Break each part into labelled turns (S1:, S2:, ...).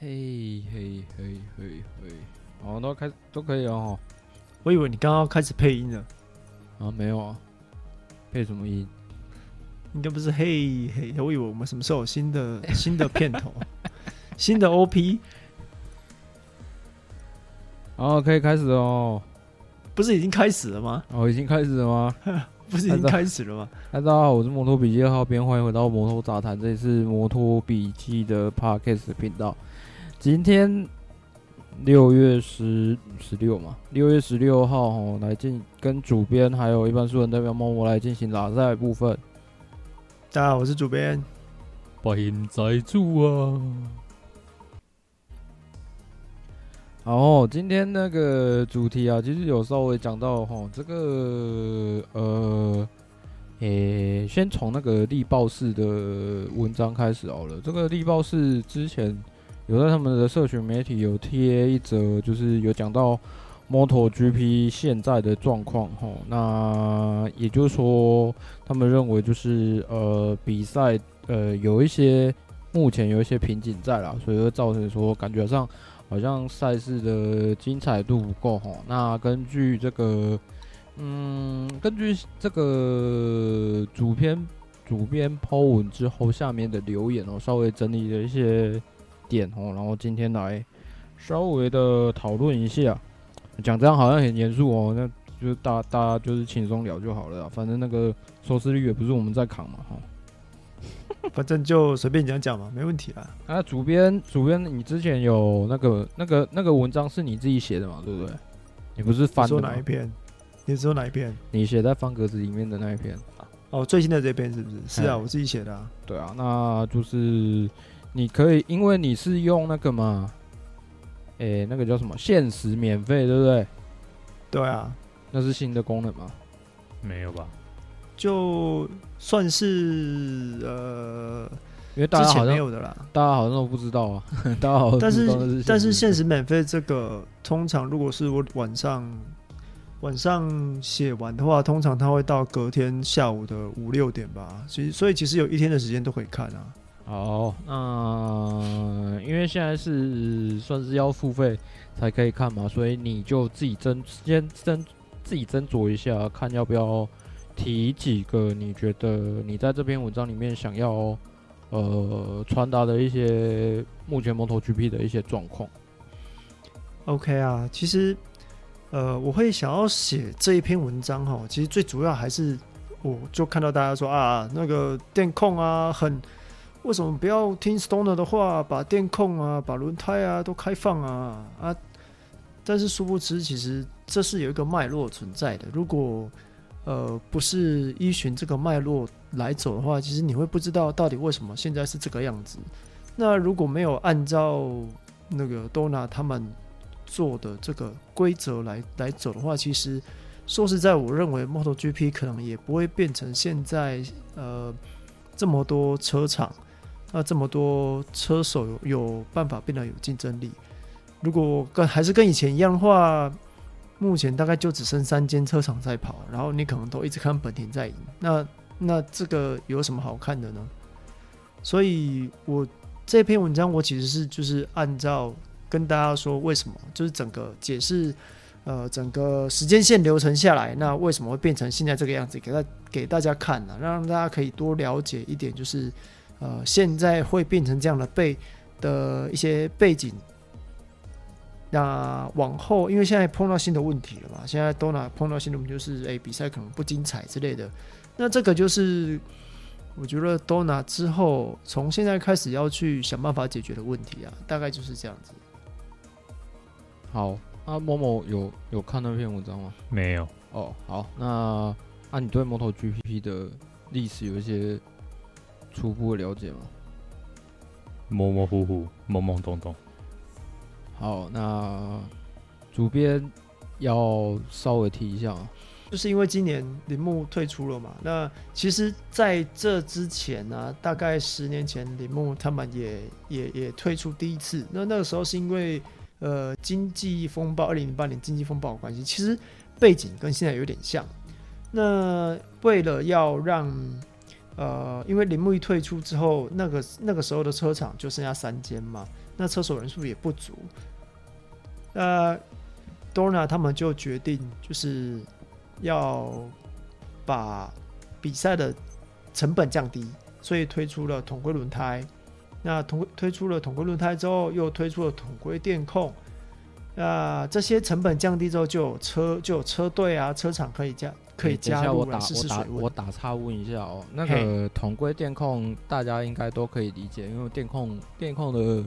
S1: 嘿嘿嘿嘿嘿，好，都开都可以哦。
S2: 我以为你刚刚开始配音了。
S1: 啊，没有啊，配什么音？
S2: 应该不是嘿嘿，我以为我们什么时候有新的 新的片头，新的 OP。
S1: 好，可以开始哦。
S2: 不是已经开始了吗？
S1: 哦，已经开始了吗？
S2: 不是已经开始了吗？
S1: 大家好，我是摩托笔记二号编，欢迎回到摩托杂谈，这里是摩托笔记的 Podcast 频道。今天六月十十六嘛，六月十六号哦，来进跟主编还有一般素人代表默默来进行拉赛部分。
S2: 大家好，我是主编，
S1: 欢迎在助啊。然后今天那个主题啊，其实有稍微讲到哈，这个呃，诶，先从那个力爆式的文章开始好了。这个力爆式之前。有在他们的社群媒体有贴一则，就是有讲到 MotoGP 现在的状况齁。那也就是说，他们认为就是呃比赛呃有一些目前有一些瓶颈在啦，所以会造成说感觉上好像赛事的精彩度不够哈。那根据这个嗯，根据这个主编主编 po 文之后下面的留言哦，稍微整理了一些。点哦，然后今天来稍微的讨论一下，讲这样好像很严肃哦，那就是大大家就是轻松聊就好了，反正那个收视率也不是我们在扛嘛哈，
S2: 反正就随便讲讲嘛，没问题啦。
S1: 啊，主编主编，你之前有那个那个那个文章是你自己写的嘛，对不对？你不是翻的
S2: 哪一篇？你说哪一篇？
S1: 你写在方格子里面的那一篇。
S2: 哦，最新的这篇是不是？是啊，我自己写的啊。
S1: 对啊，那就是。你可以，因为你是用那个嘛，诶、欸，那个叫什么？限时免费，对不对？
S2: 对啊，
S1: 那是新的功能吗？
S3: 没有吧？
S2: 就算是呃，
S1: 因为大家好像
S2: 没有的啦，
S1: 大家好像都不知道啊。大家好像，但是
S2: 但是限时免费这个，通常如果是我晚上晚上写完的话，通常它会到隔天下午的五六点吧。其实，所以其实有一天的时间都可以看啊。
S1: 好，那，因为现在是算是要付费才可以看嘛，所以你就自己斟先斟自己斟酌一下，看要不要提几个你觉得你在这篇文章里面想要呃传达的一些目前 MotoGP 的一些状况。
S2: OK 啊，其实呃我会想要写这一篇文章哈，其实最主要还是我就看到大家说啊那个电控啊很。为什么不要听 Stoner 的话，把电控啊、把轮胎啊都开放啊啊！但是殊不知，其实这是有一个脉络存在的。如果呃不是依循这个脉络来走的话，其实你会不知道到底为什么现在是这个样子。那如果没有按照那个 d o n a 他们做的这个规则来来走的话，其实说实在，我认为 MotoGP 可能也不会变成现在呃这么多车厂。那这么多车手有有办法变得有竞争力？如果跟还是跟以前一样的话，目前大概就只剩三间车厂在跑，然后你可能都一直看本田在赢。那那这个有什么好看的呢？所以我这篇文章我其实是就是按照跟大家说为什么，就是整个解释呃整个时间线流程下来，那为什么会变成现在这个样子，给大给大家看呢、啊？让大家可以多了解一点，就是。呃，现在会变成这样的背的一些背景，那往后，因为现在碰到新的问题了嘛，现在 Dorna 碰到新的问题，就是诶、欸，比赛可能不精彩之类的。那这个就是我觉得 Dorna 之后从现在开始要去想办法解决的问题啊，大概就是这样子。
S1: 好，啊某某有有看那篇文章吗？
S3: 没有。
S1: 哦，好，那啊你对 MotoGP 的历史有一些？初步的了解吗？
S3: 模模糊糊，懵懵懂懂。
S1: 好，那主编要稍微提一下，
S2: 就是因为今年铃木退出了嘛。那其实在这之前呢、啊，大概十年前，铃木他们也也也退出第一次。那那个时候是因为呃经济风暴，二零零八年经济风暴的关系。其实背景跟现在有点像。那为了要让呃，因为铃木一退出之后，那个那个时候的车厂就剩下三间嘛，那车手人数也不足。那 Dorna 他们就决定就是要把比赛的成本降低，所以推出了统规轮胎。那统推出了统规轮胎之后，又推出了统规电控。那这些成本降低之后，就有车就有车队啊，车厂可以降可以加入来试试水温。
S1: 我打岔问一下哦，那个统规电控大家应该都可以理解，因为电控电控的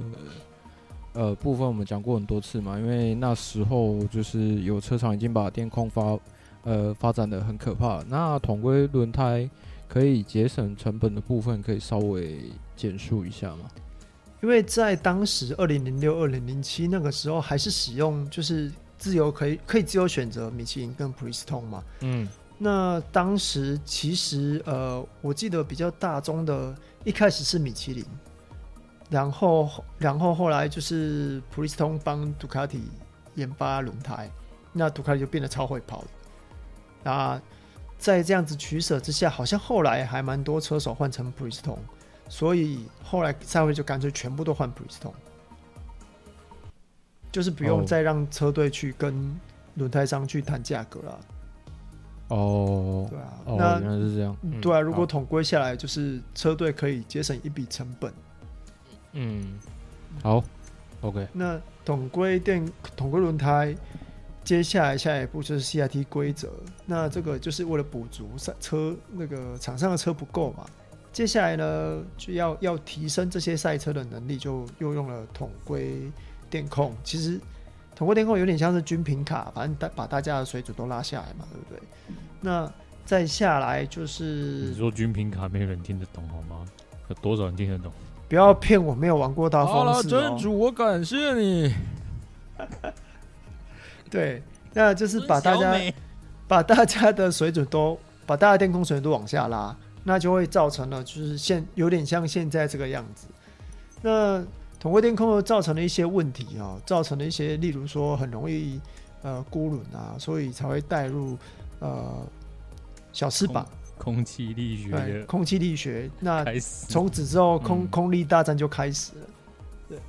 S1: 呃部分我们讲过很多次嘛，因为那时候就是有车厂已经把电控发呃发展的很可怕。那统规轮胎可以节省成本的部分，可以稍微简述一下吗？
S2: 因为在当时二零零六、二零零七那个时候，还是使用就是自由可以可以自由选择米其林跟普利司通嘛。嗯，那当时其实呃，我记得比较大宗的，一开始是米其林，然后然后后来就是普利司通帮杜卡迪研发轮胎，那杜卡迪就变得超会跑。了。啊在这样子取舍之下，好像后来还蛮多车手换成普利司通。所以后来赛会就干脆全部都换普利司通，就是不用再让车队去跟轮胎商去谈价格了。
S1: 哦，
S2: 对啊，
S1: 哦、
S2: 那
S1: 原来是这样。
S2: 对啊，
S1: 嗯、
S2: 如果统归下来，就是车队可以节省一笔成本。
S1: 嗯，好，OK。
S2: 那统归电统归轮胎，接下来下一步就是 CIT 规则。那这个就是为了补足赛车那个场上的车不够嘛。接下来呢，就要要提升这些赛车的能力，就又用了统规电控。其实统过天空有点像是军品卡，反正大把大家的水准都拉下来嘛，对不对？那再下来就是
S3: 你说军品卡没有人听得懂好吗？有多少人听得懂？
S2: 不要骗我，没有玩过大风。
S1: 好了，真主，我感谢你。
S2: 对，那就是把大家把大家的水准都把大家电控水准都往下拉。那就会造成了，就是现有点像现在这个样子。那统规电控又造成了一些问题啊、喔，造成了一些，例如说很容易呃孤轮啊，所以才会带入呃小翅膀
S3: 空，气力学的
S2: 空气力学。那从此之后空，空、嗯、空力大战就开始了。对，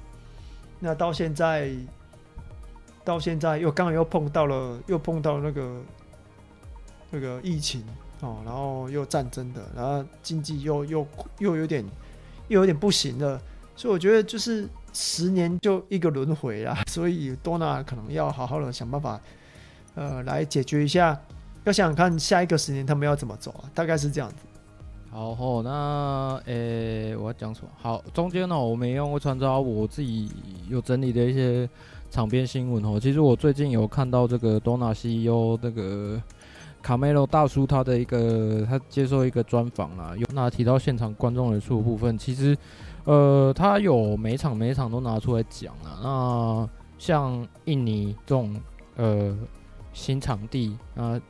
S2: 那到现在，到现在又刚好又碰到了，又碰到那个那个疫情。哦，然后又战争的，然后经济又又又有点又有点不行了，所以我觉得就是十年就一个轮回啦，所以多纳可能要好好的想办法，呃，来解决一下。要想想看下一个十年他们要怎么走啊，大概是这样子。
S1: 好哦，那诶，我要讲什么？好，中间呢，我们用过穿插我自己有整理的一些场边新闻哦。其实我最近有看到这个多纳 CEO 那个。卡梅罗大叔他的一个，他接受一个专访啊，有那提到现场观众人数部分，其实，呃，他有每场每场都拿出来讲啊。那像印尼这种呃新场地，那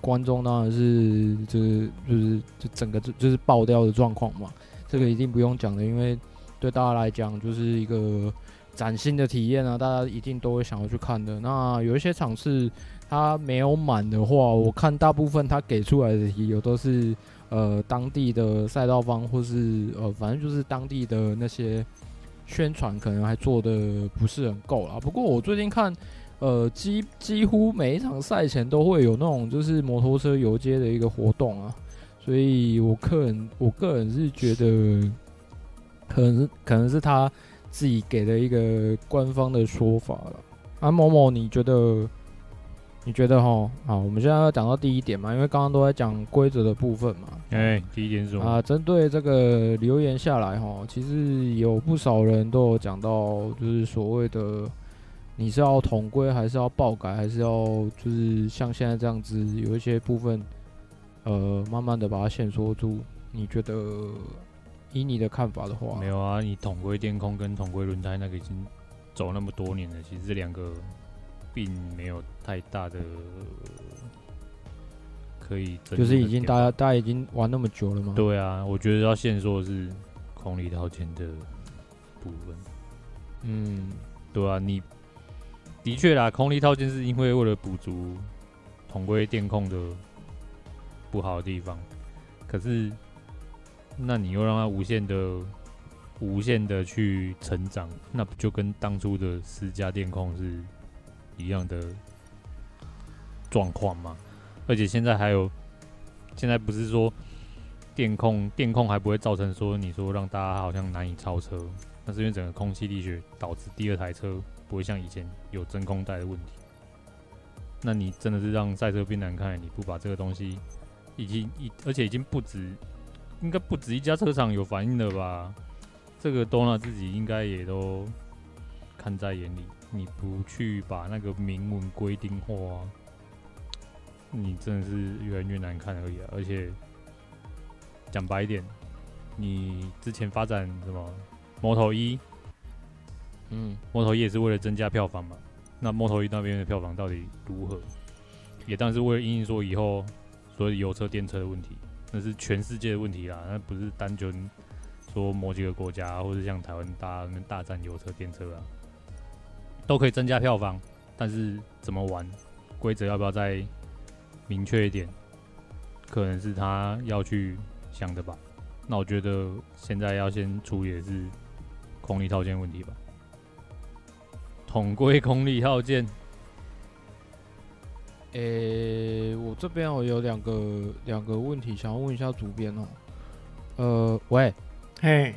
S1: 观众当然是就是就是就整个就就是爆掉的状况嘛，这个一定不用讲的，因为对大家来讲就是一个崭新的体验啊，大家一定都会想要去看的。那有一些场次。他没有满的话，我看大部分他给出来的理由都是，呃，当地的赛道方或是呃，反正就是当地的那些宣传可能还做得不是很够啦。不过我最近看，呃，几几乎每一场赛前都会有那种就是摩托车游街的一个活动啊，所以我个人我个人是觉得，可能可能是他自己给的一个官方的说法了。啊，某某，你觉得？你觉得哈？好，我们现在要讲到第一点嘛，因为刚刚都在讲规则的部分嘛。
S3: 哎、欸，第一点是什么？啊，
S1: 针对这个留言下来哈，其实有不少人都有讲到，就是所谓的你是要统规，还是要爆改，还是要就是像现在这样子，有一些部分呃，慢慢的把它限缩住。你觉得以你的看法的话，
S3: 没有啊？你统规电控跟统规轮胎那个已经走那么多年了，其实这两个。并没有太大的可以，
S1: 就是已经大家大家已经玩那么久了吗？
S3: 对啊，我觉得要限缩的是空力套件的部分。嗯，对啊，你的确啦，空力套件是因为为了补足同规电控的不好的地方，可是那你又让它无限的、无限的去成长，那不就跟当初的私家电控是一样的状况吗？而且现在还有，现在不是说电控电控还不会造成说你说让大家好像难以超车，那是因为整个空气力学导致第二台车不会像以前有真空带的问题。那你真的是让赛车变难看，你不把这个东西已经一，而且已经不止，应该不止一家车厂有反应了吧？这个多纳自己应该也都看在眼里，你不去把那个明文规定化。你真的是越来越难看而已啊！而且讲白一点，你之前发展什么 Moto1，嗯，Moto1 也是为了增加票房嘛。那 Moto1 那边的票房到底如何？也当然是为了因应说以后所有油车、电车的问题，那是全世界的问题啦，那不是单纯说某几个国家或者像台湾大那大战油车、电车啊，都可以增加票房，但是怎么玩，规则要不要再？明确一点，可能是他要去想的吧。那我觉得现在要先处理的是空力套件问题吧。统归空力套件，
S1: 诶、欸，我这边我有两个两个问题想要问一下主编哦。呃，喂，
S2: 嘿，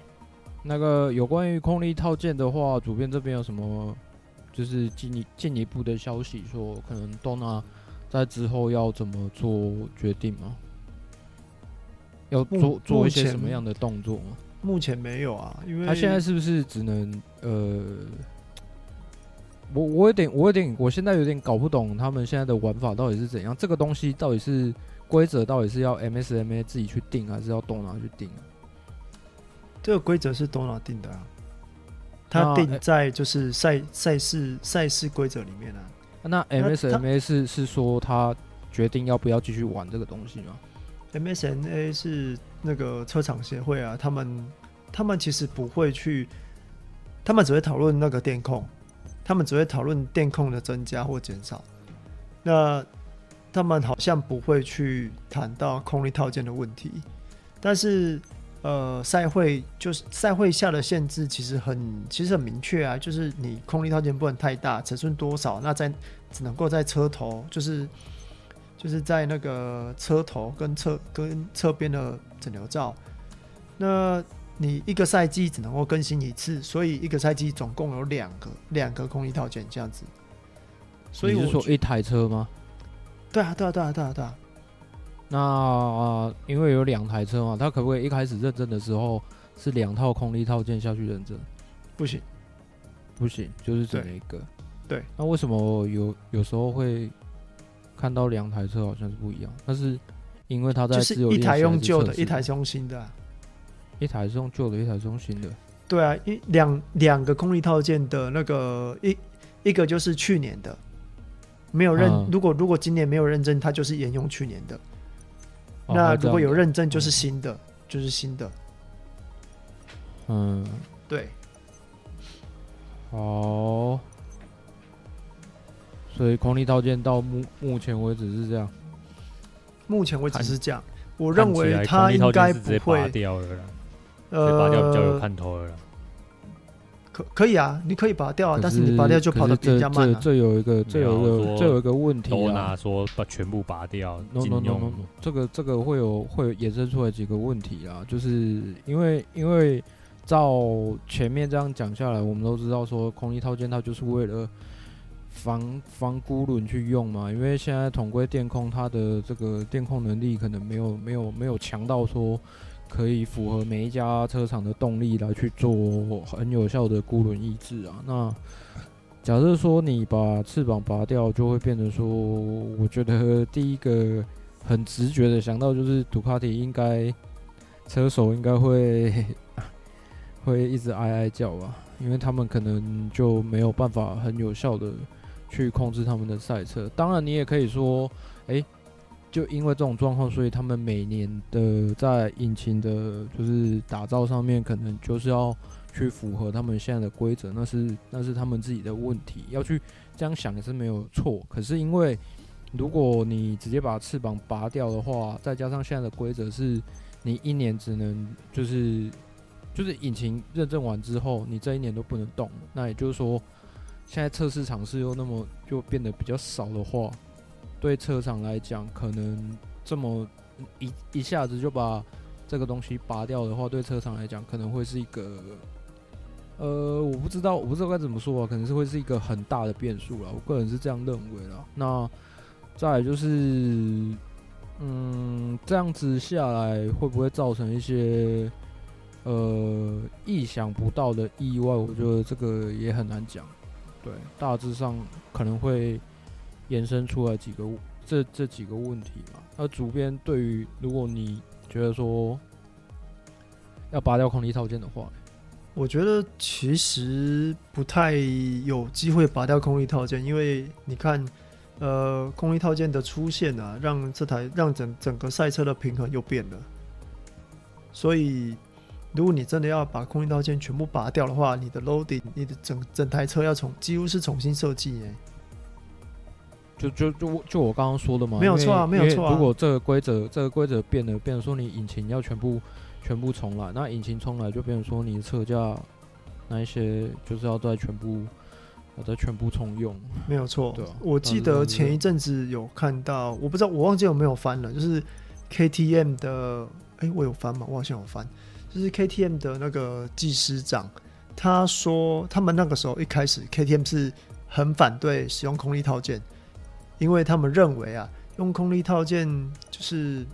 S1: 那个有关于空力套件的话，主编这边有什么就是进一进一步的消息说可能都拿。在之后要怎么做决定吗？要做做一些什么样的动作吗？
S2: 目前没有啊，因为
S1: 他现在是不是只能呃，我我有点我有点我现在有点搞不懂他们现在的玩法到底是怎样？这个东西到底是规则到底是要 MSMA 自己去定，还是要 Dorna 去定啊？
S2: 这个规则是 Dorna 定的啊，他定在就是赛赛事赛事规则里面啊。
S1: 那 MSMA 是是说他决定要不要继续玩这个东西吗
S2: ？MSMA 是那个车厂协会啊，他们他们其实不会去，他们只会讨论那个电控，他们只会讨论电控的增加或减少。那他们好像不会去谈到空力套件的问题，但是。呃，赛会就是赛会下的限制其实很其实很明确啊，就是你空力套件不能太大，尺寸多少，那在只能够在车头，就是就是在那个车头跟侧跟侧边的整流罩，那你一个赛季只能够更新一次，所以一个赛季总共有两个两个空力套件这样子。所以
S1: 你是说一台车吗？
S2: 对啊，对啊，对啊，对啊，对啊。
S1: 那、呃、因为有两台车嘛，他可不可以一开始认证的时候是两套空力套件下去认证？
S2: 不行，
S1: 不行，就是整一个。
S2: 对，对
S1: 那为什么有有时候会看到两台车好像是不一样？那是因为他在
S2: 是一台用旧的，一台是用新的、啊。
S1: 一台是用旧的，一台是用新的。
S2: 对啊，一两两个空力套件的那个一一个就是去年的，没有认。嗯、如果如果今年没有认证，它就是沿用去年的。那如果有认证，就是新的，就是新的。
S1: 嗯，
S2: 对。
S1: 好，所以空力套件到目目前为止是这样。
S2: 目前为止是这样，我认为它应该不会
S3: 拔掉了，呃，拔掉比较有看头了。
S2: 可可以啊，你可以拔掉啊，但是你拔掉就跑得比较慢了。
S1: 这有一个，这有一个，这有一个问题啊。
S3: 都拿说把全部拔掉
S1: ，no no no no，这个这个会有会有衍生出来几个问题啊，就是因为因为照前面这样讲下来，我们都知道说空力套件它就是为了防防孤轮去用嘛，因为现在统规电控它的这个电控能力可能没有没有没有强到说。可以符合每一家车厂的动力来去做很有效的孤轮抑制啊。那假设说你把翅膀拔掉，就会变成说，我觉得第一个很直觉的想到就是杜卡迪应该车手应该会 会一直哀哀叫吧，因为他们可能就没有办法很有效的去控制他们的赛车。当然，你也可以说，诶。就因为这种状况，所以他们每年的在引擎的，就是打造上面，可能就是要去符合他们现在的规则，那是那是他们自己的问题，要去这样想也是没有错。可是因为如果你直接把翅膀拔掉的话，再加上现在的规则是，你一年只能就是就是引擎认证完之后，你这一年都不能动。那也就是说，现在测试场次又那么就变得比较少的话，对车厂来讲，可能这么一一下子就把这个东西拔掉的话，对车厂来讲可能会是一个，呃，我不知道，我不知道该怎么说啊，可能是会是一个很大的变数了。我个人是这样认为啦。那再就是，嗯，这样子下来会不会造成一些呃意想不到的意外？我觉得这个也很难讲。对，大致上可能会延伸出来几个这这几个问题嘛。那主编对于如果你觉得说要拔掉空力套件的话，
S2: 我觉得其实不太有机会拔掉空力套件，因为你看。呃，空力套件的出现啊，让这台让整整个赛车的平衡又变了。所以，如果你真的要把空力套件全部拔掉的话，你的 loading，你的整整台车要从几乎是重新设计耶。
S1: 就就就就我刚刚说的嘛，
S2: 没有错啊，没有错啊。
S1: 如果这个规则这个规则变了，变成说你引擎要全部全部重来，那引擎重来就变成说你的车架那一些就是要再全部。要再全部重用，
S2: 没有错。对，我记得前一阵子有看到，我不知道我忘记有没有翻了，就是 KTM 的，哎、欸，我有翻吗？我好像有翻，就是 KTM 的那个技师长，他说他们那个时候一开始 KTM 是很反对使用空力套件，因为他们认为啊，用空力套件就是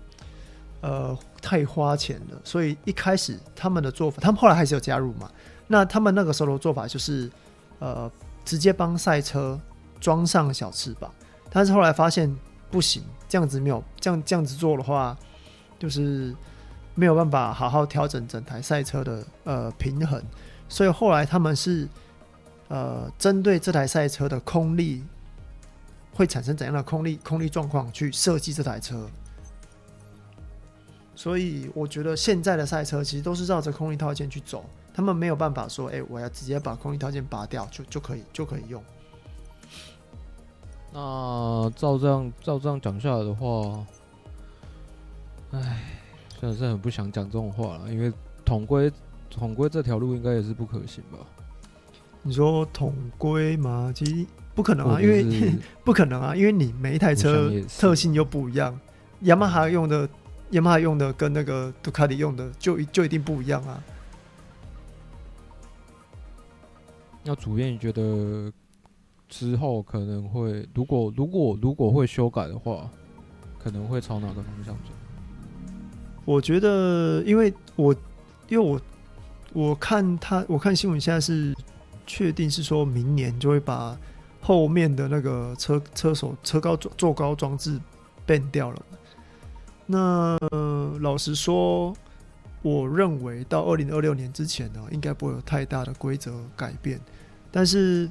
S2: 呃太花钱了，所以一开始他们的做法，他们后来还是有加入嘛。那他们那个时候的做法就是呃。直接帮赛车装上小翅膀，但是后来发现不行，这样子没有这样这样子做的话，就是没有办法好好调整整台赛车的呃平衡，所以后来他们是呃针对这台赛车的空力会产生怎样的空力空力状况去设计这台车，所以我觉得现在的赛车其实都是绕着空力套件去走。他们没有办法说：“哎、欸，我要直接把空力套件拔掉，就就可以就可以用。”
S1: 那照这样照这样讲下来的话，哎，真的是很不想讲这种话了，因为统规统规这条路应该也是不可行吧？
S2: 你说统规吗？其实不可能啊，因为 不可能啊，因为你每一台车特性又不一样，雅马哈用的雅马哈用的跟那个杜卡迪用的就就一定不一样啊。
S1: 那主编，你觉得之后可能会，如果如果如果会修改的话，可能会朝哪个方向走？
S2: 我觉得，因为我因为我我看他，我看新闻现在是确定是说明年就会把后面的那个车车手车高坐坐高装置变掉了。那老实说，我认为到二零二六年之前呢，应该不会有太大的规则改变。但是，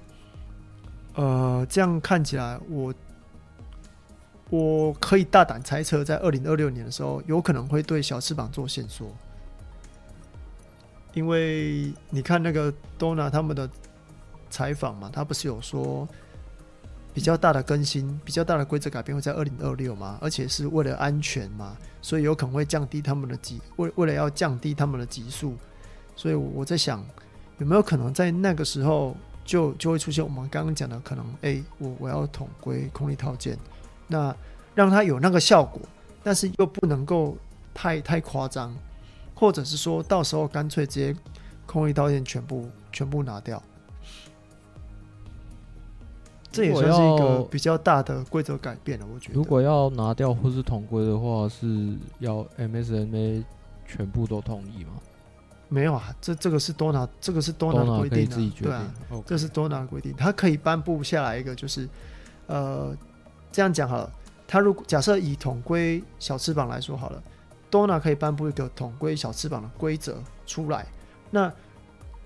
S2: 呃，这样看起来，我我可以大胆猜测，在二零二六年的时候，有可能会对小翅膀做限缩。因为你看那个 Dorna 他们的采访嘛，他不是有说比较大的更新、比较大的规则改变会在二零二六嘛，而且是为了安全嘛。所以有可能会降低他们的级，为为了要降低他们的级数，所以我在想，有没有可能在那个时候就 就会出现我们刚刚讲的可能？哎、我我要统归空力套件，那让它有那个效果，但是又不能够太太夸张，或者是说到时候干脆直接空力套件全部全部拿掉。这也算是一个比较大的规则改变了，我觉得。
S1: 如果要拿掉或是统规的话，是要 MSMA 全部都同意吗？
S2: 没有啊，这这个是多拿，这个是多拿的规定啊，对啊，okay. 这是多拿的规定，他可以颁布下来一个，就是呃，这样讲好了，他如果假设以统规小翅膀来说好了，多拿可以颁布一个统规小翅膀的规则出来，那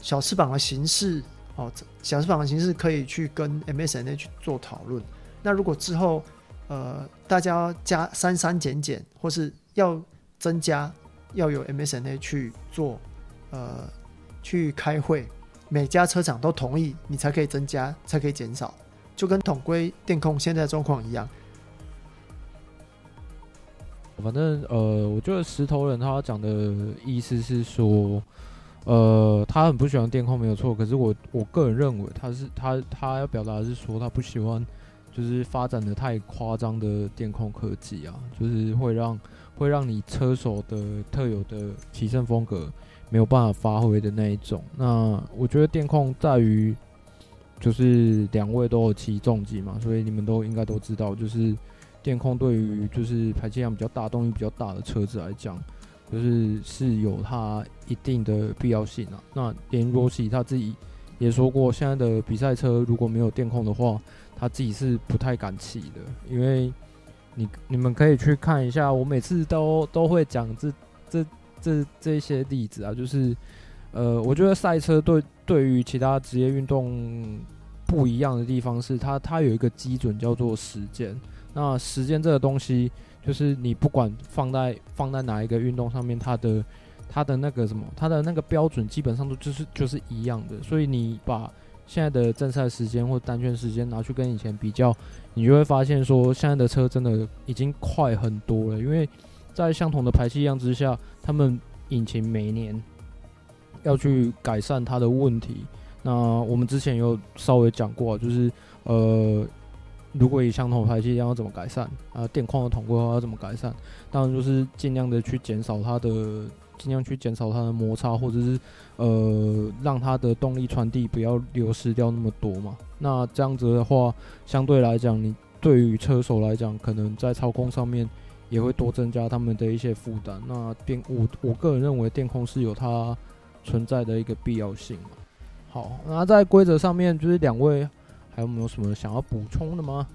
S2: 小翅膀的形式。哦，小翅膀的形式可以去跟 MSNA 去做讨论。那如果之后，呃，大家加删删减减，或是要增加，要有 MSNA 去做，呃，去开会，每家车厂都同意，你才可以增加，才可以减少，就跟统规电控现在状况一样。
S1: 反正呃，我觉得石头人他讲的意思是说，呃，他很不喜欢电控没有错，可是我我个人认为他是他他要表达的是说他不喜欢就是发展的太夸张的电控科技啊，就是会让会让你车手的特有的骑乘风格没有办法发挥的那一种。那我觉得电控在于就是两位都有骑重机嘛，所以你们都应该都知道，就是电控对于就是排气量比较大、动力比较大的车子来讲。就是是有它一定的必要性啊。那连罗西他自己也说过，现在的比赛车如果没有电控的话，他自己是不太敢骑的。因为你你们可以去看一下，我每次都都会讲这这这这些例子啊。就是呃，我觉得赛车对对于其他职业运动不一样的地方是，它它有一个基准叫做时间。那时间这个东西。就是你不管放在放在哪一个运动上面，它的它的那个什么，它的那个标准基本上都就是就是一样的。所以你把现在的正赛时间或单圈时间拿去跟以前比较，你就会发现说，现在的车真的已经快很多了。因为在相同的排气量之下，他们引擎每年要去改善它的问题。那我们之前有稍微讲过，就是呃。如果以相同排气量要怎么改善啊？电控的统规的话要怎么改善？当然就是尽量的去减少它的，尽量去减少它的摩擦，或者是呃让它的动力传递不要流失掉那么多嘛。那这样子的话，相对来讲，你对于车手来讲，可能在操控上面也会多增加他们的一些负担。那电我我个人认为电控是有它存在的一个必要性嘛。好，那在规则上面就是两位。还有没有什么想要补充的吗？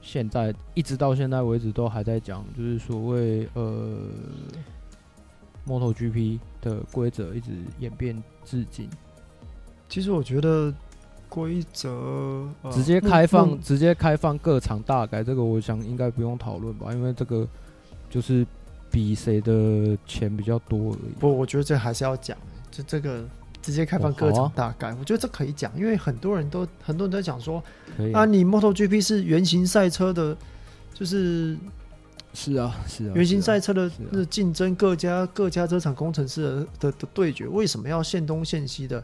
S1: 现在一直到现在为止都还在讲，就是所谓呃，MotoGP 的规则一直演变至今。
S2: 其实我觉得规则、呃、
S1: 直接开放，直接开放各场大改，这个我想应该不用讨论吧，因为这个就是比谁的钱比较多而已。
S2: 不，我觉得这还是要讲，这这个。直接开放各场大概，我觉得这可以讲，因为很多人都很多人都在讲说，啊，你 MotoGP 是原型赛车的，就是
S1: 是啊是啊，
S2: 原型赛车的那竞争，各家各家车厂工程师的的的对决，为什么要限东限西的？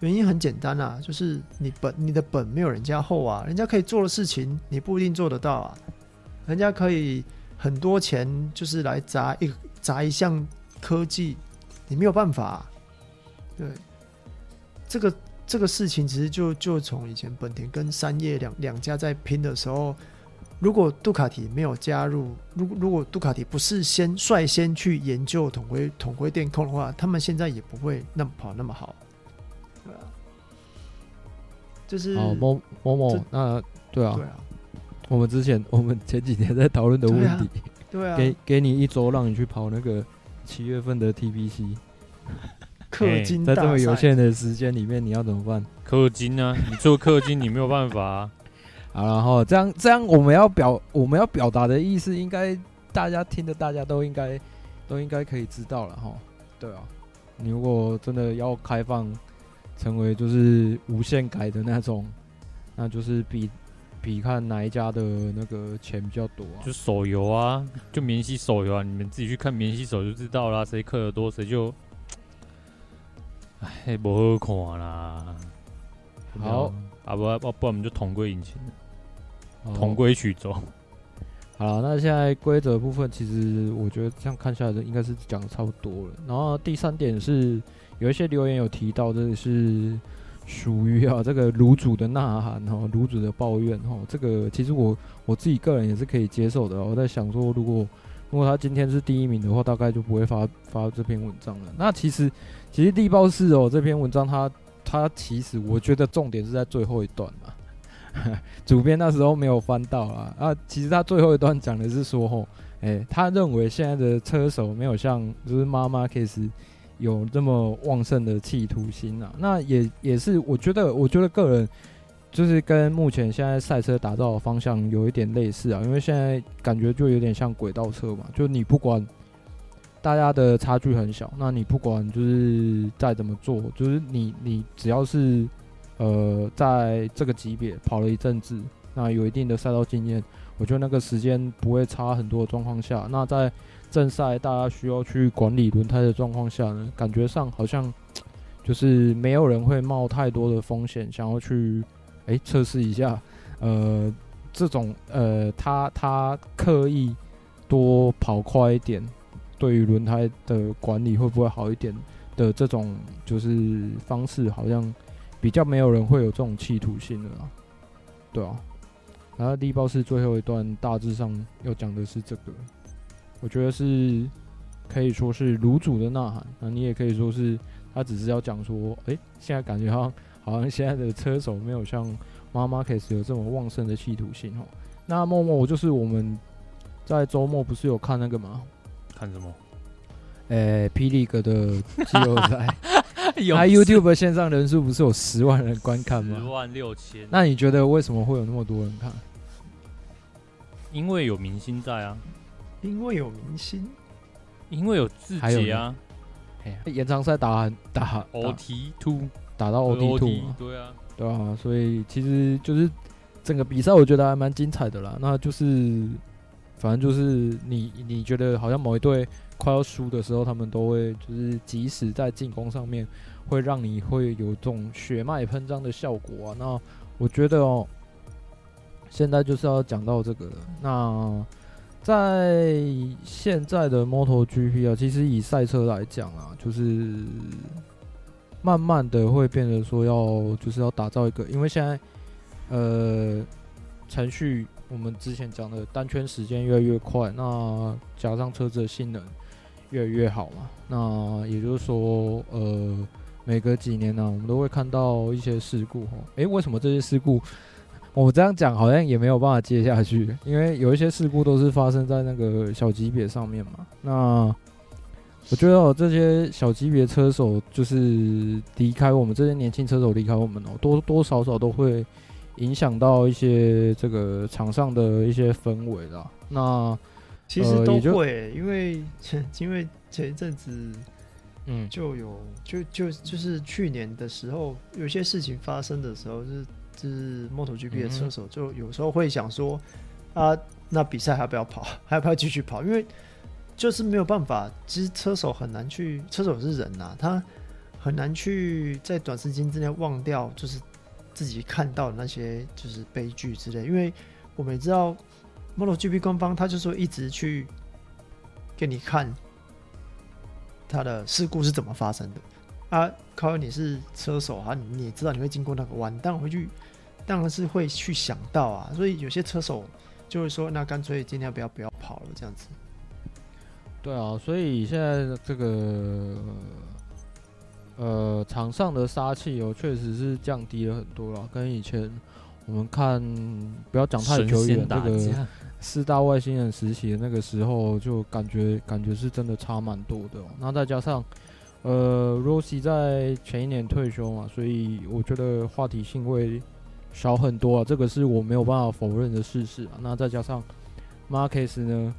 S2: 原因很简单啊，就是你本你的本没有人家厚啊，人家可以做的事情你不一定做得到啊，人家可以很多钱就是来砸一砸一项科技，你没有办法，对。这个这个事情其实就就从以前本田跟三叶两两家在拼的时候，如果杜卡迪没有加入，如如果杜卡迪不是先率先去研究统规统规电控的话，他们现在也不会那么跑那么好。对啊，就是
S1: 哦，某某某，那对啊，对啊，我们之前我们前几天在讨论的问题，
S2: 对啊，对啊，
S1: 给给你一周让你去跑那个七月份的 TBC。
S2: 氪金
S1: 在这么有限的时间里面，你要怎么办？
S3: 氪金啊！你做氪金，你没有办法啊。
S1: 好，然后这样这样，我们要表我们要表达的意思，应该大家听的，大家都应该都应该可以知道了哈。对啊，你如果真的要开放成为就是无限改的那种，那就是比比看哪一家的那个钱比较多啊。
S3: 就手游啊，就免息手游啊，你们自己去看免息手就知道啦，谁氪的多谁就。哎，不好看啦。
S1: 好，
S3: 啊不不，不然我们就同归引擎，同归曲终。
S1: 好了，那现在规则部分，其实我觉得这样看下来，应该是讲的差不多了。然后第三点是，有一些留言有提到，这个是属于啊这个卤煮的呐喊哈，卤煮的抱怨哈。这个其实我我自己个人也是可以接受的。我在想说，如果如果他今天是第一名的话，大概就不会发发这篇文章了。那其实。其实地报》是哦，这篇文章它它其实我觉得重点是在最后一段嘛，主编那时候没有翻到啊啊，其实他最后一段讲的是说吼，哎，他认为现在的车手没有像就是妈妈 case 有这么旺盛的企图心啊，那也也是我觉得我觉得个人就是跟目前现在赛车打造的方向有一点类似啊，因为现在感觉就有点像轨道车嘛，就你不管。大家的差距很小，那你不管就是再怎么做，就是你你只要是呃在这个级别跑了一阵子，那有一定的赛道经验，我觉得那个时间不会差很多的状况下，那在正赛大家需要去管理轮胎的状况下呢，感觉上好像就是没有人会冒太多的风险，想要去诶测试一下，呃，这种呃他他刻意多跑快一点，对于轮胎的管理会不会好一点的这种就是方式，好像比较没有人会有这种企图心的啦，对啊。然后力豹是最后一段，大致上要讲的是这个，我觉得是可以说是卤煮的呐喊，那你也可以说是他只是要讲说，诶、现在感觉好像好像现在的车手没有像 Marc Marquez 有这么旺盛的企图心哦。那默默就是我们在周末不是有看那个吗？
S3: 看什么？
S1: 诶、欸，霹雳哥的季后赛。他 YouTube 线上人数不是有十万人观看吗？
S3: 十万六千。
S1: 那你觉得为什么会有那么多人看？
S3: 因为有明星在啊。
S2: 因为有明星，
S3: 因为有自己啊。
S1: 延长赛打打
S3: OT Two，
S1: 打到 OT Two，
S3: 对啊，
S1: 对啊。所以其实就是整个比赛，我觉得还蛮精彩的啦。那就是反正就是你你觉得好像某一队。快要输的时候，他们都会就是即使在进攻上面，会让你会有这种血脉喷张的效果啊。那我觉得哦，现在就是要讲到这个了。那在现在的 MotoGP 啊，其实以赛车来讲啊，就是慢慢的会变得说要就是要打造一个，因为现在呃程序我们之前讲的单圈时间越来越快，那加上车子的性能。越来越好嘛，那也就是说，呃，每隔几年呢、我们都会看到一些事故。哦，诶，为什么这些事故，我这样讲好像也没有办法接下去？因为有一些事故都是发生在那个小级别上面嘛。那我觉得、哦、这些小级别车手就是离开我们，这些年轻车手离开我们哦，多多少少都会影响到一些这个场上的一些氛围啦。那
S2: 其实都会，因为前因为前一阵子，嗯，就有就就就是去年的时候，有些事情发生的时候，就是就是 MotoGP 的车手就有时候会想说，啊，那比赛还要不要跑？还要不要继续跑？因为就是没有办法，其实车手很难去，车手是人呐，他很难去在短时间之内忘掉，就是自己看到的那些就是悲剧之类，因为我们也知道。MotoGP 官方他就说一直去给你看他的事故是怎么发生的啊。靠，你是车手啊，你也知道你会经过那个弯，但回去当然是会去想到啊。所以有些车手就会说，那干脆今天不要不要跑了这样子。
S1: 对啊，所以现在这个呃场上的杀气哦，确实是降低了很多了，跟以前我们看不要讲太久远这个。四大外星人时期的那个时候，就感觉感觉是真的差蛮多的喔。那再加上，呃，Rossi 在前一年退休嘛，所以我觉得话题性会少很多啊。这个是我没有办法否认的事实啊。那再加上 Marcus 呢，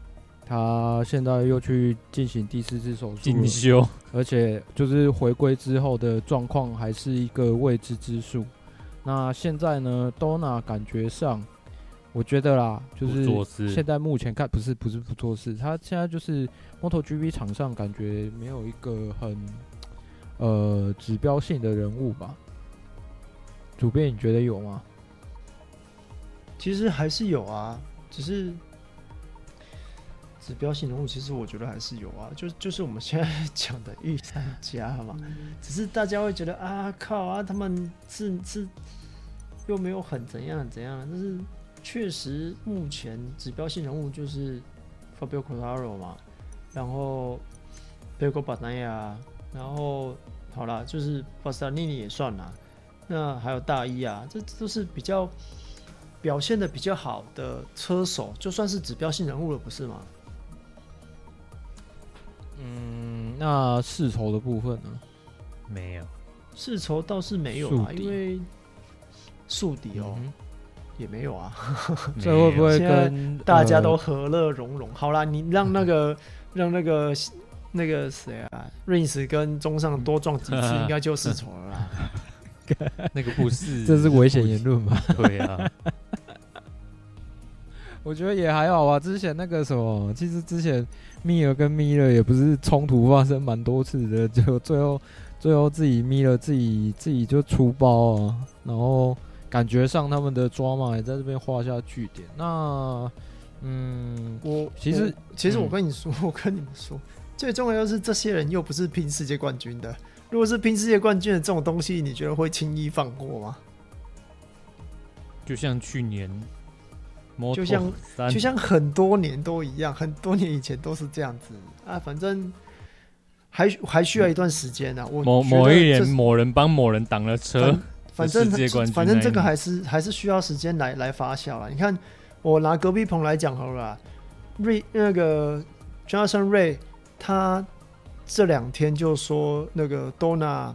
S1: 他现在又去进行第四次手术，进修，而且就是回归之后的状况还是一个未知之数。那现在呢，Donna 感觉上。我觉得啦，就是现在目前看不是不是不做事，他现在就是 MotoGP 场上感觉没有一个很呃指标性的人物吧？主编你觉得有吗？
S2: 其实还是有啊，只是指标性人物，其实我觉得还是有啊，就就是我们现在 讲的御三家嘛，只是大家会觉得啊靠啊，他们是是又没有很怎样怎样，但是。确实，目前指标性人物就是 Fabio Quartararo 嘛，然后 Pecco Bagnaia，然后好啦，就是巴斯塔尼尼也算啦。那还有大一啊，这都是比较表现的比较好的车手，就算是指标性人物了，不是吗？
S1: 嗯，那世仇的部分呢？
S3: 没有，
S2: 世仇倒是没有啊，因为宿敌哦。嗯也没有啊，
S1: 这会不会跟
S2: 大家都和乐融融？好啦，你让那个 让那个那个谁啊，Rins 跟中上多撞几次，应该就世仇了啦。
S3: 那个不是，
S1: 这是危险言论吧？
S3: 对啊。
S1: 我觉得也还好啊。之前那个什么，其实之前米尔跟米勒也不是冲突发生蛮多次的，就最后最后自己米勒自己自己就出包啊，然后感觉上他们的抓马也在这边画下句点。那嗯，
S2: 我
S1: 其实
S2: 其实我跟你说，我跟你们说，最重要的是这些人又不是拼世界冠军的。如果是拼世界冠军的这种东西，你觉得会轻易放过吗？
S3: 就像去年，
S2: 就像就像很多年都一样，很多年以前都是这样子啊。反正还还需要一段时间呢、啊。我
S3: 某某一年某人帮某人挡了车，
S2: 反正反正这个还是还是需要时间来来发酵啊。你看，我拿隔壁棚来讲好了，瑞那个 Johnson Ray 他这两天就说那个 Donna。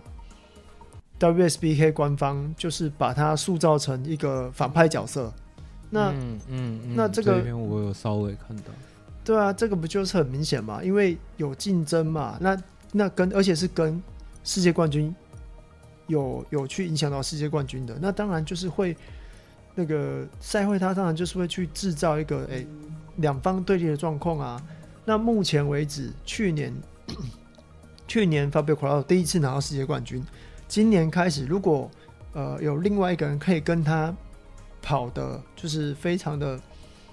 S2: WSBK 官方就是把他塑造成一个反派角色，那嗯，嗯，嗯，那这个
S1: 这边我有稍微看到，
S2: 对啊，这个不就是很明显嘛？因为有竞争嘛，那那跟而且是跟世界冠军有有去影响到世界冠军的，那当然就是会那个赛会，他当然就是会去制造一个诶两方对立的状况啊。那目前为止，去年去年 Fabio Quartararo 第一次拿到世界冠军。今年开始，如果呃有另外一个人可以跟他跑的，就是非常的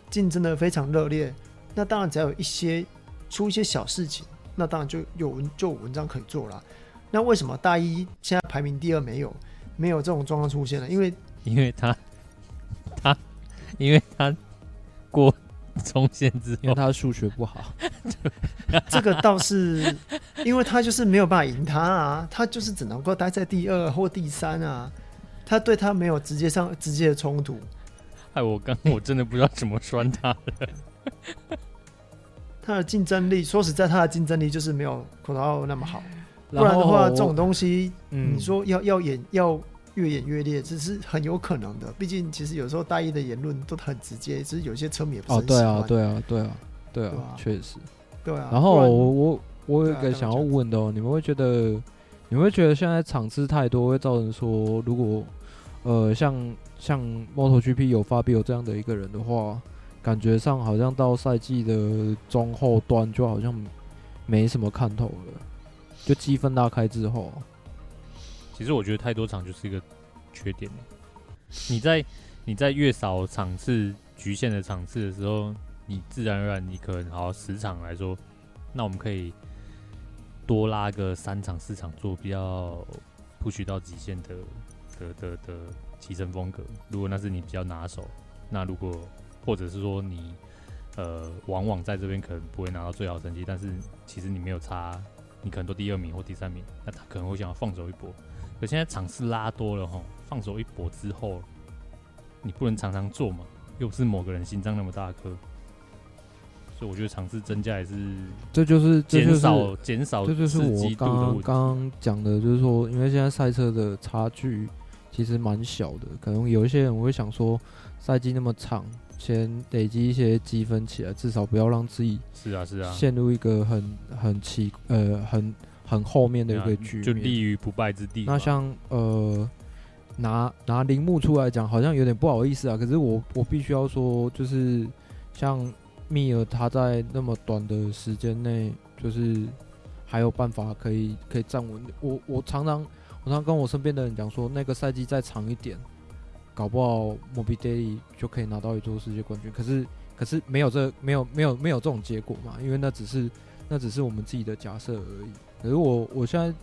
S2: 竞争的非常热烈，那当然只要有一些出一些小事情，那当然就有文就有文章可以做了。那为什么大一现在排名第二没有没有这种状况出现呢？因为
S3: 因为他他因为他过。冲线之后，
S1: 因为他数学不好，
S2: 这个倒是，因为他就是没有办法赢他啊，他就是只能够待在第二或第三啊，他对他没有直接上直接的冲突。
S3: 哎，我刚我真的不知道怎么酸他了。
S2: 他的竞争力，说实在，他的竞争力就是没有口头那么好。不然的话，这种东西，嗯、你说要要演要。越演越烈，这是很有可能的。毕竟，其实有时候大一的言论都很直接，只是有些车迷也不是很喜欢。
S1: 哦，对啊，对啊，对啊，对啊，确实。
S2: 对啊。
S1: 然后我我我有一个想要问的哦，你们会觉得，你们会觉得现在场次太多会造成说，如果呃像像 MotoGP 有 Fabio 这样的一个人的话，感觉上好像到赛季的中后段就好像没什么看头了，就积分拉开之后。
S3: 其实我觉得太多场就是一个缺点。你在你在越少场次局限的场次的时候，你自然而然你可能好十场来说，那我们可以多拉个三场四场做比较 push 到极限的的的的骑乘风格。如果那是你比较拿手，那如果或者是说你呃往往在这边可能不会拿到最好成绩，但是其实你没有差，你可能都第二名或第三名，那他可能会想要放手一搏。可现在场次拉多了哈，放手一搏之后，你不能常常做嘛，又不是某个人心脏那么大颗，所以我觉得尝试增加也是，
S1: 这就是减
S3: 少减少，
S1: 这就是我刚刚讲的，就是说，因为现在赛车的差距其实蛮小的，可能有一些人会想说，赛季那么长，先累积一些积分起来，至少不要让自己
S3: 是啊是啊
S1: 陷入一个很很奇呃很。很后面的一个局面，
S3: 就立于不败之地。
S1: 那像呃，拿拿铃木出来讲，好像有点不好意思啊。可是我我必须要说，就是像密尔他在那么短的时间内，就是还有办法可以可以站稳。我我常常我常常跟我身边的人讲说，那个赛季再长一点，搞不好 Morbidelli 就可以拿到一座世界冠军。可是可是没有这没有没有没有这种结果嘛？因为那只是那只是我们自己的假设而已。可是我，我现在，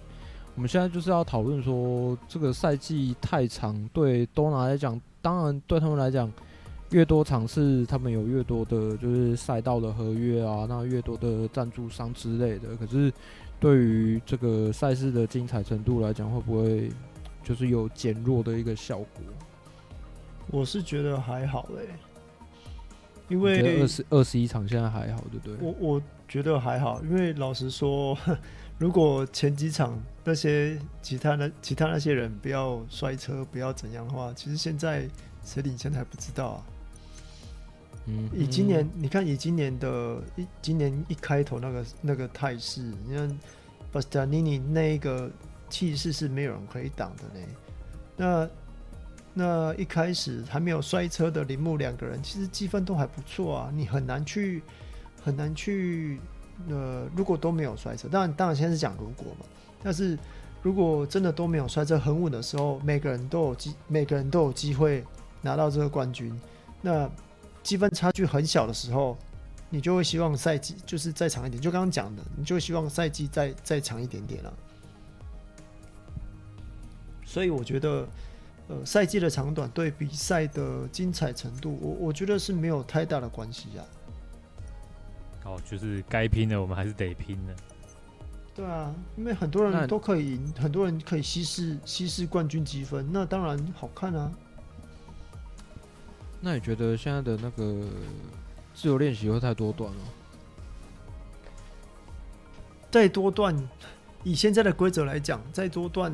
S1: 我们现在就是要讨论说，这个赛季太长，对多拿来讲，当然对他们来讲，越多场次，他们有越多的，就是赛道的合约啊，那越多的赞助商之类的。可是，对于这个赛事的精彩程度来讲，会不会 就是有减弱的一个效果？
S2: 我是觉得还好嘞，因为
S1: 二十二十一场现在还好，对不对？
S2: 我我觉得还好，因为老实说。如果前几场那些其他的其他那些人不要摔车，不要怎样的话，其实现在谁领先还不知道啊。嗯，以今年你看，以今年的一今年一开头那个那个态势，你看巴斯塔尼尼那一个气势是没有人可以挡的呢。那那一开始还没有摔车的铃木两个人，其实积分都还不错啊。你很难去很难去呃，如果都没有摔车，当然当然现在是讲如果嘛。但是如果真的都没有摔车很稳的时候，每个人都有机每个人都有机会拿到这个冠军。那积分差距很小的时候，你就会希望赛季就是再长一点。就刚刚讲的，你就希望赛季再再长一点点了。所以我觉得。呃，赛季的长短对比赛的精彩程度，我我觉得是没有太大的关系啊。
S3: 哦，就是该拼的，我们还是得拼的。
S2: 对啊，因为很多人都可以赢，很多人可以稀释稀释冠军积分，那当然好看啊。
S1: 那你觉得现在的那个自由练习会太多段了？
S2: 再多段，以现在的规则来讲，再多段，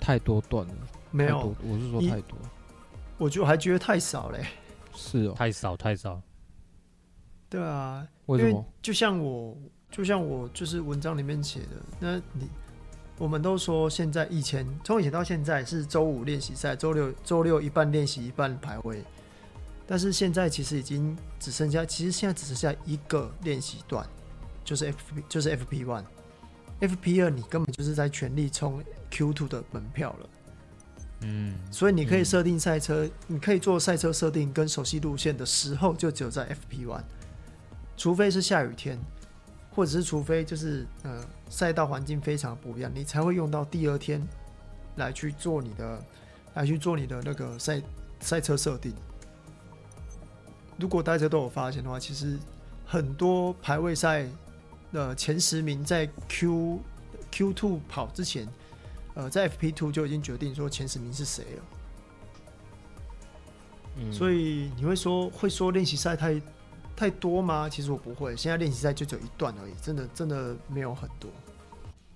S1: 太多段了。
S2: 没有，
S1: 我是说太多，
S2: 我就还觉得太少嘞。
S1: 是哦，
S3: 太少太少。
S2: 对啊，
S1: 为什
S2: 么？就像我，就像我，就是文章里面写的，那你我们都说现在以前从以前到现在是周五练习赛，周六周六一半练习一半排位，但是现在其实已经只剩下，其实现在只剩下一个练习段，就是 FP 就是 FP one，FP 二你根本就是在全力冲 Q two 的门票了。
S3: 嗯，
S2: 所以你可以设定赛车，嗯、你可以做赛车设定跟熟悉路线的时候，就只有在 FP one，除非是下雨天，或者是除非就是呃赛道环境非常不一样，你才会用到第二天来去做你的，来去做你的那个赛赛车设定。如果大家都有发现的话，其实很多排位赛的前十名在 Q Q two 跑之前。呃，在 FP Two 就已经决定说前十名是谁了，嗯，所以你会说会说练习赛太太多吗？其实我不会，现在练习赛就只有一段而已，真的真的没有很多。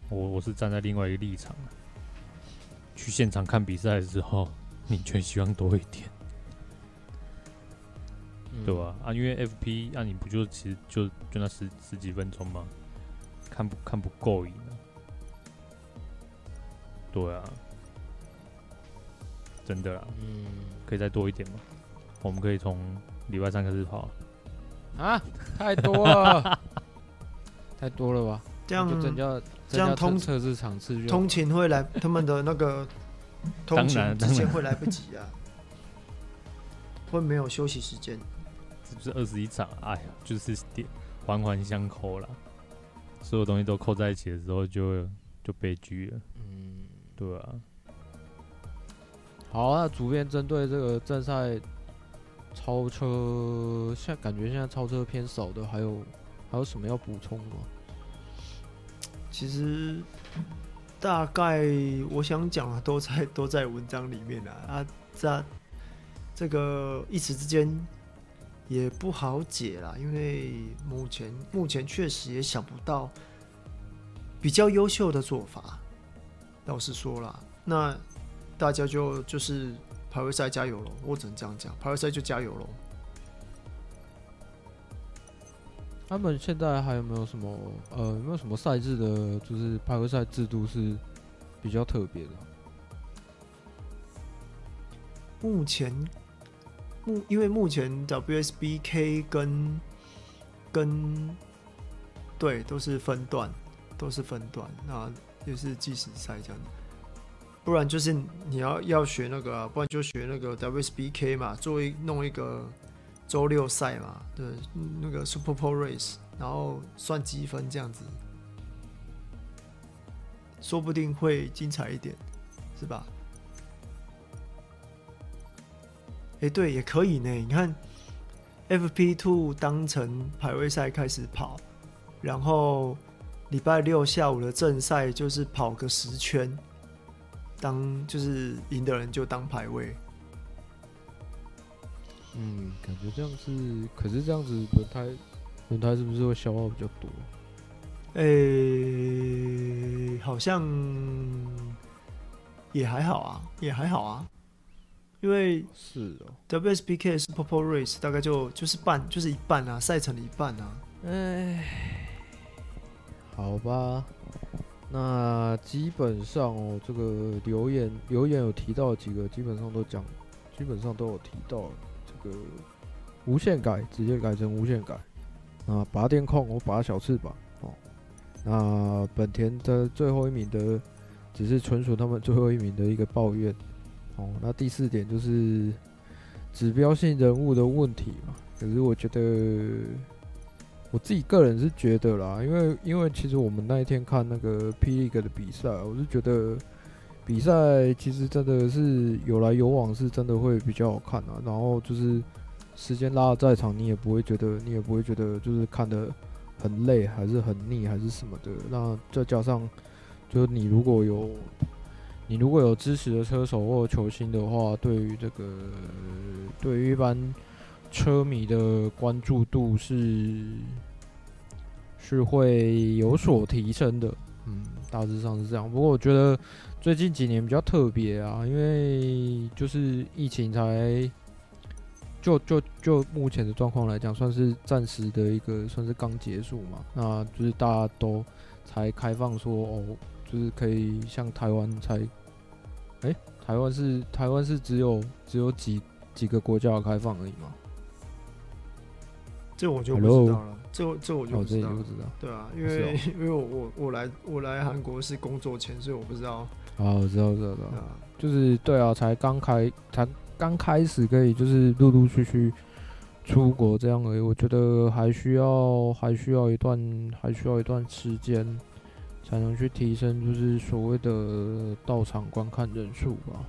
S3: 我我是站在另外一个立场，去现场看比赛的时候，你全希望多一点，嗯、对吧？啊，因为 FP 那、啊、你不就其实就就那十十几分钟吗？看不看不够瘾。对啊，真的啊，嗯，可以再多一点吗？我们可以从礼拜三开始跑
S1: 啊，太多了，太多了吧？
S2: 这样
S1: 增加这样通测试场次，
S2: 通勤会来，他们的那个 通勤之前会来不及啊，会没有休息时间，
S3: 是不是二十一场？哎呀，就是点环环相扣啦，所有东西都扣在一起的时候就，就就悲剧了。嗯对啊，
S1: 好，那主编针对这个正赛超车，现在感觉现在超车偏少的，还有还有什么要补充吗？
S2: 其实大概我想讲的都在都在文章里面了啊，这这个一时之间也不好解啦，因为目前目前确实也想不到比较优秀的做法。老实说啦，那大家就就是排位赛加油喽！我只能这样讲，排位赛就加油喽。
S1: 他们现在还有没有什么呃，有没有什么赛制的，就是排位赛制度是比较特别的？
S2: 目前目因为目前 WSBK 跟跟对都是分段，都是分段那。就是计时赛这样，不然就是你要要学那个、不然就学那个 WSBK 嘛，做一弄一个周六赛嘛，对，那个 Super Pole Race，然后算积分这样子，说不定会精彩一点，是吧？哎、欸，对，也可以呢。你看，FP Two 当成排位赛开始跑，然后。礼拜六下午的正赛就是跑个十圈，当就是赢的人就当排位。
S1: 嗯，感觉这样子，可是这样子轮胎轮胎是不是会消耗比较多？
S2: 诶、欸，好像也还好啊，也还好啊，因为
S1: 是哦
S2: ，WSBK 是 Purple Race，大概就就是半，就是一半啊，赛程的一半啊。
S1: 哎。好吧，那基本上哦，这个留言留言有提到几个，基本上都讲，基本上都有提到这个无限改，直接改成无限改。啊，拔电控，我拔小翅膀哦。那本田的最后一名的，只是纯属他们最后一名的一个抱怨哦。那第四点就是指标性人物的问题嘛。可是我觉得，我自己个人是觉得啦，因为因为其实我们那一天看那个霹雳哥的比赛，我是觉得比赛其实真的是有来有往，是真的会比较好看啊。然后就是时间拉的再长，你也不会觉得，你也不会觉得就是看得很累，还是很腻，还是什么的。那再加上，就是你如果有你如果有支持的车手或球星的话，对于这个对于一般。车迷的关注度是是会有所提升的，嗯，大致上是这样。不过我觉得最近几年比较特别啊，因为就是疫情才就就就目前的状况来讲，算是暂时的一个，算是刚结束嘛。那就是大家都才开放说哦，就是可以像台湾才，哎，台湾是台湾是只有只有几几个国家的开放而已吗。
S2: 这我就不知道了?这这我就不知道，
S1: 哦、不知道
S2: 对啊，因为、哦、因为 我我我来我来韩国是工作前，所以我不知道。
S1: 啊，我知道，知道，知道，就是对啊，才刚开，才刚开始可以，就是陆陆续续出国这样而已。我觉得还需要还需要一段还需要一段时间，才能去提升，就是所谓的到场观看人数吧。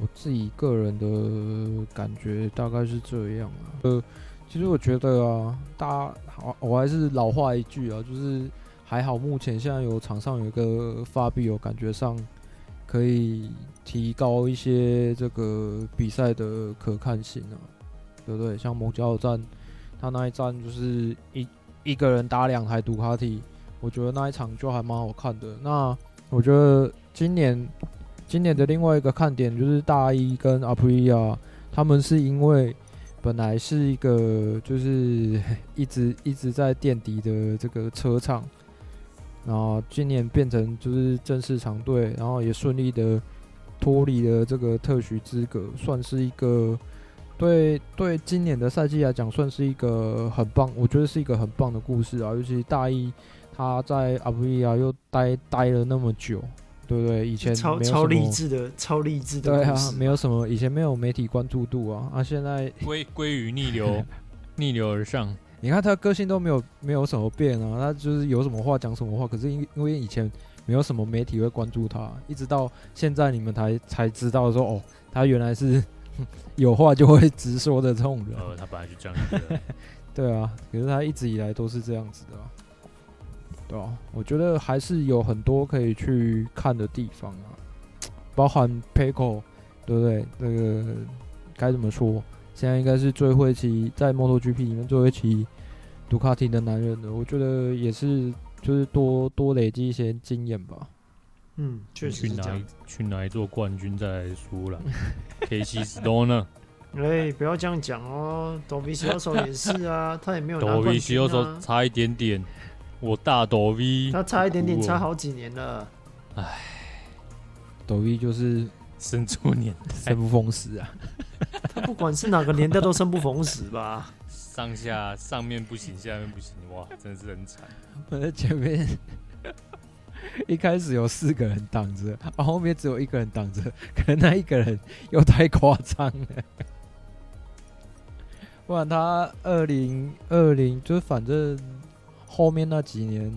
S1: 我自己个人的感觉大概是这样啊，呃。其实我觉得啊，大家好，我还是老话一句啊，就是还好，目前现在有场上有一个发币，有感觉上可以提高一些这个比赛的可看性啊，对不对？像蒙加尔站，他那一站就是一一个人打两台杜卡迪，我觉得那一场就还蛮好看的。那我觉得今年今年的另外一个看点就是大一跟阿普利亚，他们是因为。本来是一个就是一直 一直在垫底的这个车厂，然后今年变成就是正式长队，然后也顺利的脱离了这个特许资格，算是一个对对今年的赛季来讲，算是一个很棒，我觉得是一个很棒的故事啊，尤其大一他在阿布利亚又待待了那么久。对不对？以前
S2: 超超励志的，超励志的。
S1: 对啊，没有什么，以前没有媒体关注度啊，啊，现在
S3: 归归于逆 流，逆流而上。
S1: 你看他个性都没有没有什么变啊，他就是有什么话讲什么话。可是因因为以前没有什么媒体会关注他，一直到现在你们才才知道说哦，他原来是 有话就会直说的这种人。
S3: 呃，他本来就这样子。
S1: 对啊，可是他一直以来都是这样子的啊。对啊，我觉得还是有很多可以去看的地方啊，包含 Pecco，对不对？那个该怎么说？现在应该是最会骑在 MotoGP 里面最会骑杜卡迪的男人了。我觉得也是，就是多多累积一些经验吧。
S2: 嗯，确实
S3: 去拿去拿一座冠军再来输了，Casey Stoner。
S2: 哎、欸，不要这样讲哦，Dovizioso 也是啊，他也没有拿冠军啊。
S3: Dovizioso 差一点点。我大抖 V，
S2: 他差一点点，差好几年了。
S3: 唉，
S1: 抖 V 就是
S3: 生出年
S1: 生不逢时啊。
S2: 他不管是哪个年代都生不逢时吧。
S3: 上下上面不行，下面不行，哇，真的是很惨。
S1: 我在前面一开始有四个人挡着，然后后面只有一个人挡着，可能那一个人又太夸张了。不然他二零二零就是反正。后面那几年，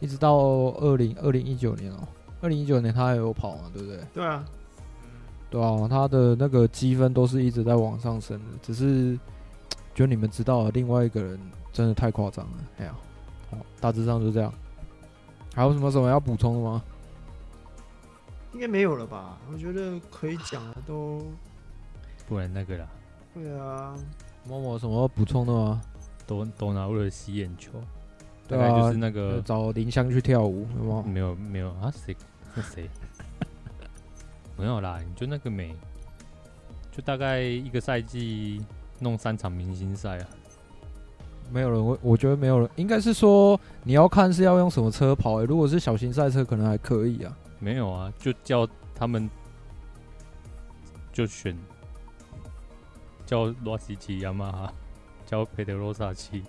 S1: 一直到二零二零一九年哦、喔，二零一九年他还有跑嘛，对不对？
S2: 对啊，
S1: 对啊，他的那个积分都是一直在往上升的，只是就你们知道，另外一个人真的太夸张了，哎呀，好，大致上就这样。还有什么什么要补充的吗？
S2: 应该没有了吧？我觉得可以讲的都，
S3: 不然那个啦。
S2: 对啊，
S1: 某某什么要补充的吗？
S3: 都都拿为了吸眼球。
S1: 大概就是那个找林香去跳舞，没有
S3: 没有啊？谁？是谁？没有啦，你就那个美，就大概一个赛季弄三场明星赛啊。
S1: 没有人会，我觉得没有人，应该是说你要看是要用什么车跑、欸。如果是小型赛车，可能还可以啊。
S3: 没有啊，就叫他们就选叫罗西奇、雅马哈，叫佩德罗萨奇，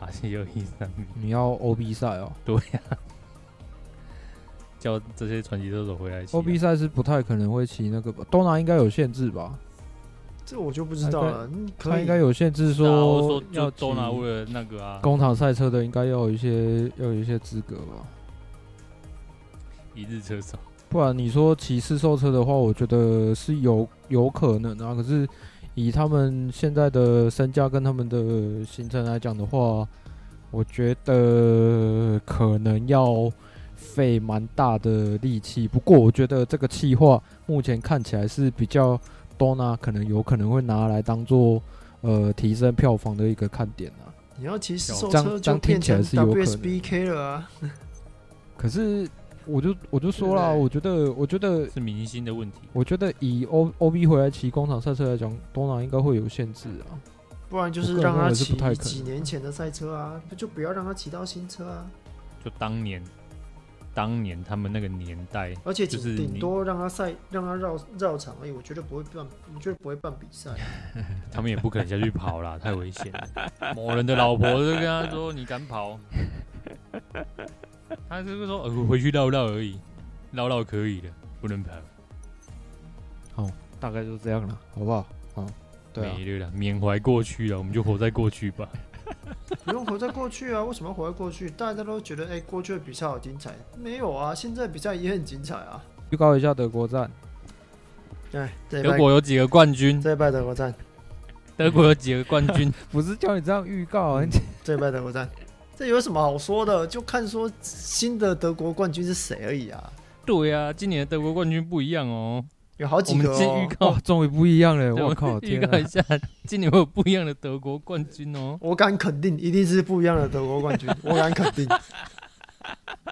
S3: 还是有意思。
S1: 你要 OB 赛哦？
S3: 对呀、啊，叫这些传奇车手回来骑、啊。
S1: OB 赛是不太可能会骑那个吧？东南应该有限制吧？
S2: 这我就不知道了。
S1: 他应该有限制说，
S3: 说要都拿为了那个啊，
S1: 工厂赛车的应该要有一些要有一些资格吧。
S3: 一日车手，
S1: 不然你说骑试售车的话，我觉得是有有可能啊。可是以他们现在的身价跟他们的行程来讲的话，我觉得可能要费蛮大的力气。不过我觉得这个计划目前看起来是比较。多呢，可能有可能会拿来当做呃提升票房的一个看点啊。
S2: 你要骑试售车就听起来是有可能 WSBK 了啊。
S1: 可是我就我就说了，我觉得我觉得
S3: 是明星的问题。
S1: 我觉得以 O O B 回来骑工厂赛车来讲，多拿应该会有限制啊。
S2: 不然就是让他骑几年前的赛车啊，就不要让他骑到新车啊。
S3: 就当年。当年他们那个年代，
S2: 而且就是顶多让他赛，让他绕绕场而已。我绝对不会办，我绝对不会办比赛。
S3: 他们也不可能下去跑啦，太危险了。某人的老婆就跟他说：“你敢跑？” 他就是说：“呃，回去绕绕而已，绕绕可以的，不能跑。”
S1: 好，大概就这样了，好不好？好，对啊，
S3: 没了啦，缅怀过去了，我们就活在过去吧。
S2: 不用活在过去啊！为什么要活在过去？大家都觉得，哎、欸，过去的比赛好精彩。没有啊，现在比赛也很精彩啊！
S1: 预告一下德国站。
S2: 对，
S3: 德国有几个冠军？
S2: 这一拜德国站。
S3: 德国有几个冠军？
S1: 不是叫你这样预告啊！
S2: 这一拜德国站，这有什么好说的？就看说新的德国冠军是谁而已啊！
S3: 对啊，今年的德国冠军不一样哦。
S2: 有好几个哦，
S3: 预告
S1: 终于不一样了！我靠，
S3: 预告一下，今年会有不一样的德国冠军哦！
S2: 我敢肯定，一定是不一样的德国冠军，我敢肯定。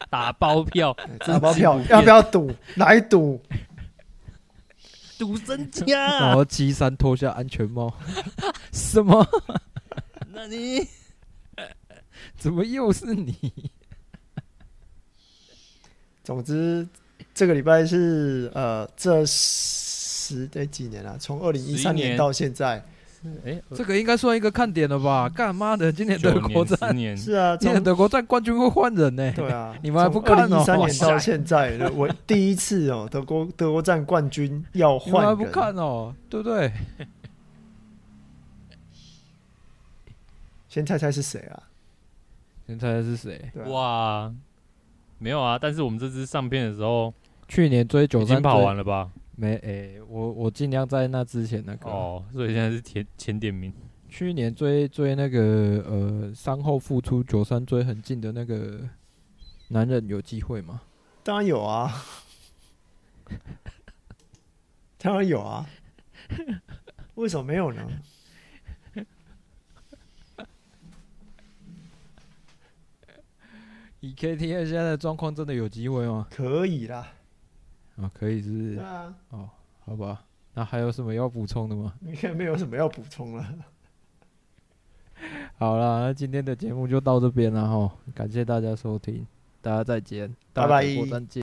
S3: 打包票，
S2: 打包票，要不要赌？来赌，
S3: 赌身家。
S1: 然后七三脱下安全帽，什么？
S3: 那你
S1: 怎么又是你？
S2: 总之。这个礼拜是呃，这十得几年了？从二零一三年到现在，
S1: 哎，这个应该算一个看点了吧？干嘛的？今年德国站
S2: 是啊，
S1: 今年德国站冠军会换人呢？
S2: 对啊，
S1: 你们还不看哦？
S2: 一三年到现在，我第一次哦，德国德国站冠军要换人，
S1: 还不看哦？对不对？
S2: 先猜猜是谁啊？
S1: 先猜猜是谁？
S3: 哇，没有啊！但是我们这支上片的时候。
S1: 去年追九三
S3: 跑完了吧？
S1: 没，诶、欸，我我尽量在那之前那个
S3: 哦，所以现在是前前点名。
S1: 去年追追那个呃，伤后复出九三追很近的那个男人有机会吗？
S2: 当然有啊，当然有啊，为什么没有呢？
S1: 以 KTM 现在的状况，真的有机会吗？
S2: 可以啦。
S1: 啊，可以是不是？
S2: 对啊。
S1: 哦，好吧，那还有什么要补充的吗？
S2: 应该没有什么要补充了。
S1: 好了，那今天的节目就到这边了哈，感谢大家收听，大家再见，
S2: 拜拜。
S1: 见。